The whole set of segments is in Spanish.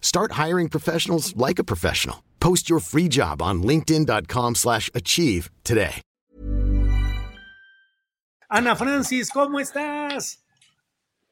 Start hiring professionals like a professional. Post your free job on linkedin.com/achieve slash achieve today. Ana Francis, ¿cómo estás?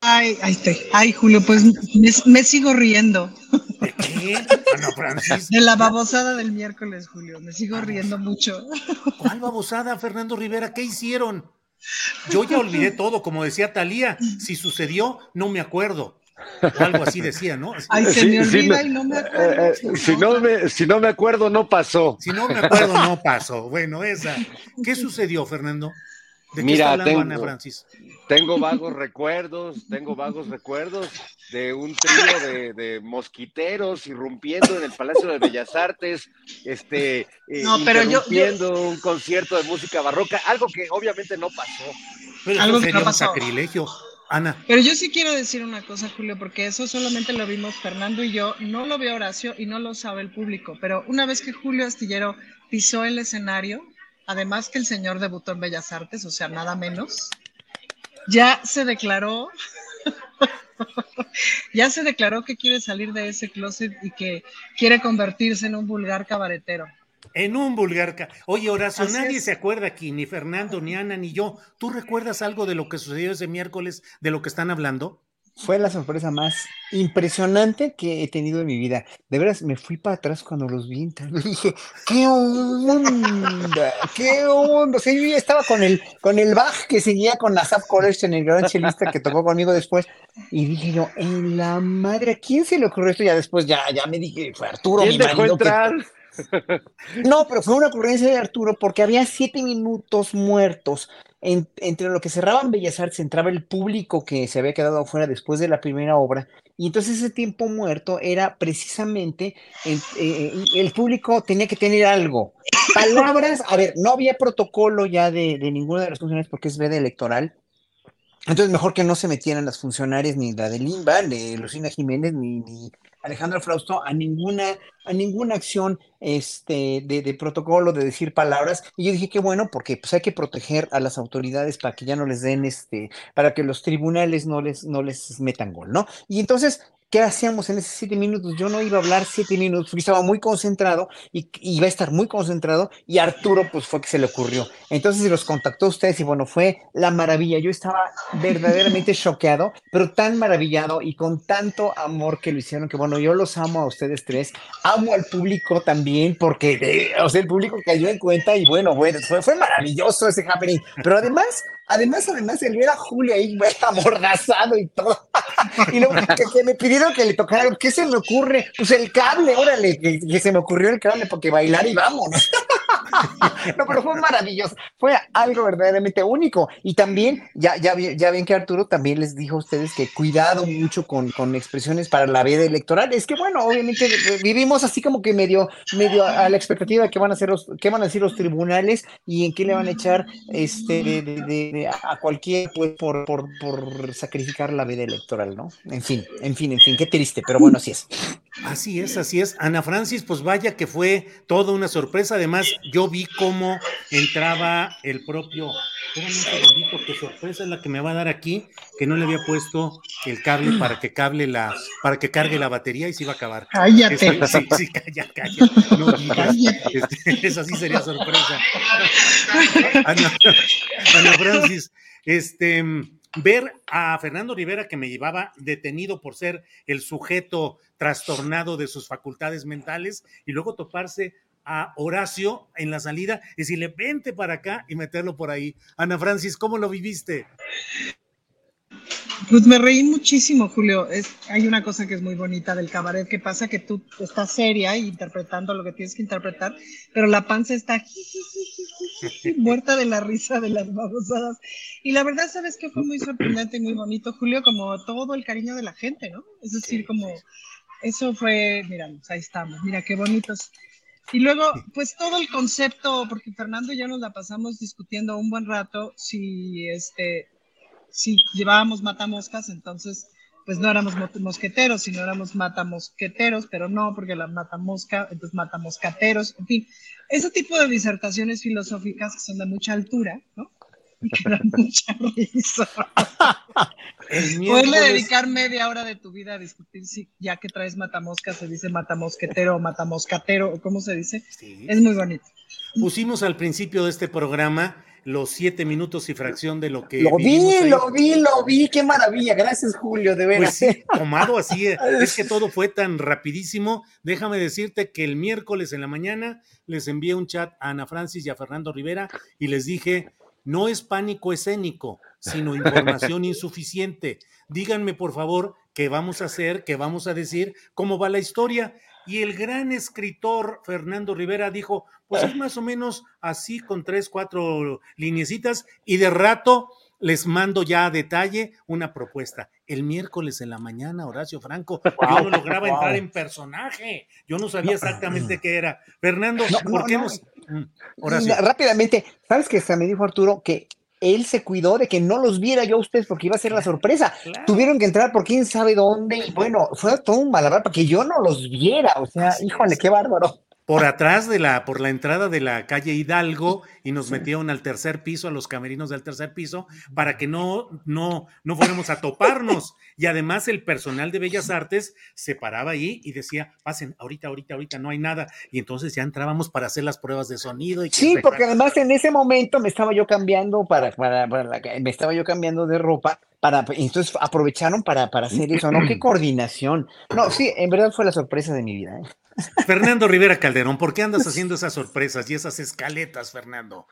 Ay, ahí estoy. Ay, Julio, pues me, me sigo riendo. ¿De qué? Ana Francis. De la babosada del miércoles, Julio. Me sigo riendo mucho. ¿Cuál babosada, Fernando Rivera? ¿Qué hicieron? Yo ya olvidé todo, como decía Talía. Si sucedió, no me acuerdo. O algo así decía, ¿no? Ay, se Sí, me olvida y no me acuerdo. Eh, eh, si, no me, si no me acuerdo, no pasó. Si no me acuerdo, no pasó. Bueno, esa. ¿Qué sucedió, Fernando? ¿De qué Mira, está hablando tengo- Ana Francis? Tengo vagos recuerdos, tengo vagos recuerdos de un trío de, de mosquiteros irrumpiendo en el Palacio de Bellas Artes, este, eh, No, pero yo- interrumpiendo un concierto de música barroca, algo que obviamente no pasó. Pero Algo que sería no un pasó. sacrilegio. Ana, Pero yo sí quiero decir una cosa, Julio, porque eso solamente lo vimos Fernando y yo, no lo vio Horacio y no lo sabe el público, pero una vez que Julio Astillero pisó el escenario, además que el señor debutó en Bellas Artes, o sea, nada menos, ya se declaró, ya se declaró que quiere salir de ese closet y que quiere convertirse en un vulgar cabaretero. En un vulgar. ca- Oye, Horacio, Así nadie es. se acuerda aquí, ni Fernando, ni Ana, ni yo. ¿Tú recuerdas algo de lo que sucedió ese miércoles, de lo que están hablando? Fue la sorpresa más impresionante que he tenido en mi vida. De veras, me fui para atrás cuando los vi y Dije, ¿qué onda? ¿Qué onda? O sea, yo ya estaba con el, con el Bach que seguía con Asaf Collection, el gran chelista que tocó conmigo después. Y dije yo, en la madre, ¿a quién se le ocurrió esto? Ya después, ya, ya me dije, fue Arturo, ¿Quién mi dejó marido, que- entrar? No, pero fue una ocurrencia de Arturo porque había siete minutos muertos. En- entre lo que cerraban Bellas Artes entraba el público que se había quedado afuera después de la primera obra. Y entonces ese tiempo muerto era precisamente el, eh, el público tenía que tener algo. Palabras, a ver, no había protocolo ya de, de ninguna de las funciones porque es veda electoral. Entonces mejor que no se metieran las funcionarias ni la de Limba, ni Lucina Jiménez, ni, ni Alejandro Frausto a ninguna, a ninguna acción este, de, de protocolo, de decir palabras. Y yo dije que bueno, porque pues hay que proteger a las autoridades para que ya no les den este, para que los tribunales no les, no les metan gol, ¿no? Y entonces, ¿qué hacíamos en esos siete minutos? Yo no iba a hablar siete minutos, porque estaba muy concentrado y y iba a estar muy concentrado, y Arturo, pues fue que se le ocurrió. Entonces los contactó a ustedes y bueno, fue la maravilla. Yo estaba verdaderamente choqueado, pero tan maravillado y con tanto amor que lo hicieron, que bueno, yo los amo a ustedes tres, amo al público también, porque eh, o sea, el público cayó en cuenta y bueno, bueno, fue, maravilloso ese happening. Pero además, además, además, el ver a Julia ahí amordazado y todo. y luego que, me pidieron que le tocara, ¿qué se me ocurre? Pues el cable, órale, que, que se me ocurrió el cable porque bailar y vámonos. No, pero fue maravilloso, fue algo verdaderamente único. Y también, ya, ya, ya ven que Arturo también les dijo a ustedes que cuidado mucho con, con expresiones para la veda electoral. Es que, bueno, obviamente vivimos así como que medio, medio a la expectativa de qué van a hacer los, van a decir los tribunales y en qué le van a echar este de, a cualquier pues por, por, por sacrificar la veda electoral, ¿no? En fin, en fin, en fin, qué triste, pero bueno, así es. Así es, así es. Ana Francis, pues vaya que fue toda una sorpresa. Además, yo vi cómo entraba el propio. Un segundito, qué sorpresa es la que me va a dar aquí, que no le había puesto el cable para que cable la, para que cargue la batería y se iba a acabar. Cállate. Este, sí, sí, calla, calla. No digas. Este, esa sí sería sorpresa. Ana, Ana Francis, este, ver a Fernando Rivera que me llevaba detenido por ser el sujeto trastornado de sus facultades mentales y luego toparse a Horacio en la salida y decirle, vente para acá y meterlo por ahí. Ana Francis, ¿cómo lo viviste? Pues me reí muchísimo, Julio. Es, hay una cosa que es muy bonita del cabaret, que pasa que tú estás seria y interpretando lo que tienes que interpretar, pero la panza está muerta de la risa de las babosadas. Y la verdad, ¿sabes que Fue muy sorprendente y muy bonito, Julio, como todo el cariño de la gente, ¿no? Es decir, como eso fue, mira, pues ahí estamos, mira qué bonitos. Y luego, pues todo el concepto, porque Fernando y yo nos la pasamos discutiendo un buen rato si este si llevábamos matamoscas, entonces pues no éramos mosqueteros, sino éramos matamosqueteros, pero no, porque la matamosca, entonces matamoscateros, en fin, ese tipo de disertaciones filosóficas que son de mucha altura, ¿no? Dan mucha risa. Puedes dedicar media hora de tu vida a discutir si ya que traes matamosca se dice matamosquetero o matamoscatero, o cómo se dice. Es muy bonito. Pusimos al principio de este programa los siete minutos y fracción de lo que. Lo vi, lo vi, lo vi, qué maravilla. Gracias, Julio, de veras. Pues sí, tomado así, es que todo fue tan rapidísimo. Déjame decirte que el miércoles en la mañana les envié un chat a Ana Francis y a Fernando Rivera y les dije: no es pánico escénico, sino información insuficiente. Díganme, por favor, qué vamos a hacer, qué vamos a decir, cómo va la historia. Y el gran escritor Fernando Rivera dijo, pues es más o menos así con tres, cuatro linecitas y de rato les mando ya a detalle una propuesta. El miércoles en la mañana, Horacio Franco, yo no lograba entrar en personaje, yo no sabía exactamente qué era. Fernando, ¿por qué nos... Mm. Rápidamente, ¿sabes que me dijo Arturo que él se cuidó de que no los viera yo a ustedes porque iba a ser la sorpresa. Tuvieron que entrar por quién sabe dónde y bueno, fue todo un malabar para que yo no los viera. O sea, híjole, qué bárbaro por atrás de la, por la entrada de la calle Hidalgo y nos metieron al tercer piso, a los camerinos del tercer piso, para que no, no, no fuéramos a toparnos. Y además el personal de Bellas Artes se paraba ahí y decía, pasen, ahorita, ahorita, ahorita no hay nada. Y entonces ya entrábamos para hacer las pruebas de sonido. Y sí, porque además en ese momento me estaba yo cambiando para, para, para me estaba yo cambiando de ropa para, entonces aprovecharon para, para hacer eso, ¿no? Qué coordinación. No, sí, en verdad fue la sorpresa de mi vida. ¿eh? Fernando Rivera Calderón, ¿por qué andas haciendo esas sorpresas y esas escaletas, Fernando?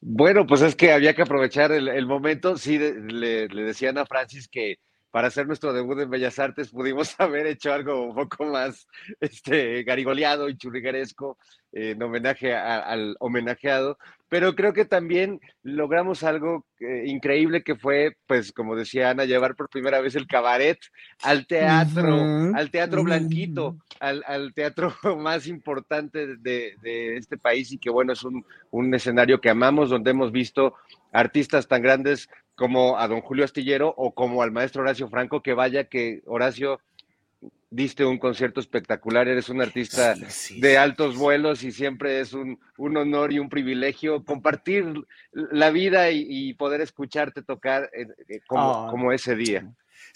Bueno, pues es que había que aprovechar el, momento. Sí, le, le decían a Francis que para hacer nuestro debut en Bellas Artes pudimos haber hecho algo un poco más este, garigoleado y churrigueresco en homenaje al homenajeado, pero creo que también logramos algo eh, increíble que fue, pues como decía Ana, llevar por primera vez el cabaret al teatro, al teatro blanquito, al, teatro más importante de, este país y que bueno, es un, un escenario que amamos, donde hemos visto artistas tan grandes como a don Julio Astillero o como al maestro Horacio Franco, que vaya que Horacio diste un concierto espectacular, eres un artista de altos vuelos y siempre es un, honor y un privilegio compartir la vida y, poder escucharte tocar eh, eh, como, como ese día.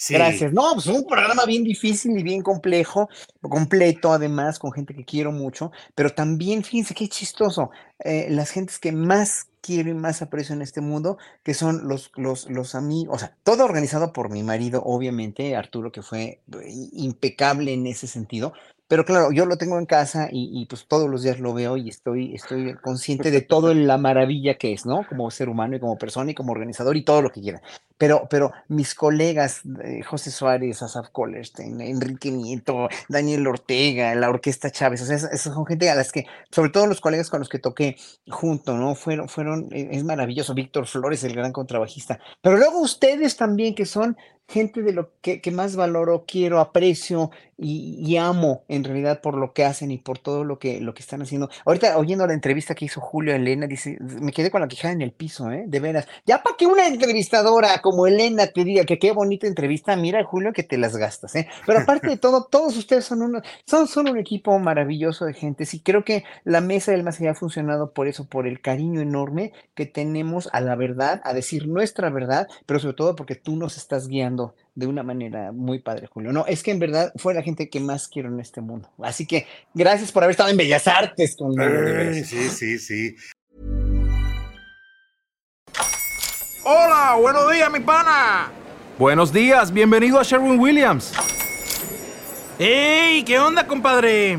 Gracias. No, pues un programa bien difícil y bien complejo, completo además, con gente que quiero mucho, pero también, fíjense qué chistoso, eh, las gentes que más quiero y más aprecio en este mundo, que son los, los, los amigos, o sea, todo organizado por mi marido, obviamente, Arturo, que fue eh, impecable en ese sentido, pero claro, yo lo tengo en casa y, pues todos los días lo veo y estoy, estoy consciente de toda la maravilla que es, ¿no? Como ser humano y como persona y como organizador y todo lo que quiera. Pero, pero mis colegas, eh, José Suárez, Asaf Collerstein, Enrique Nieto, Daniel Ortega, la Orquesta Chávez, o sea, esas son gente a las que, sobre todo los colegas con los que toqué junto, ¿no? Fueron, fueron, eh, es maravilloso, Víctor Flores, el gran contrabajista. Pero luego ustedes también, que son gente de lo que, más valoro, quiero, aprecio y, amo en realidad por lo que hacen y por todo lo que, lo que están haciendo. Ahorita oyendo la entrevista que hizo Julio Elena, dice, me quedé con la quijada en el piso, ¿eh? De veras. Ya para que una entrevistadora como Elena te diga que qué bonita entrevista, mira Julio que te las gastas, ¿eh? Pero aparte de todo, todos ustedes son, uno, son, son un equipo maravilloso de gente. Sí, creo que la mesa del más allá ha funcionado por eso, por el cariño enorme que tenemos a la verdad, a decir nuestra verdad, pero sobre todo porque tú nos estás guiando de una manera muy padre, Julio. No, es que en verdad fue la gente que más quiero en este mundo. Así que gracias por haber estado en Bellas Artes conmigo. sí, sí, sí. Hola, buenos días, mi pana. Buenos días, bienvenido a Sherwin Williams. ¡Ey! ¿Qué onda, compadre?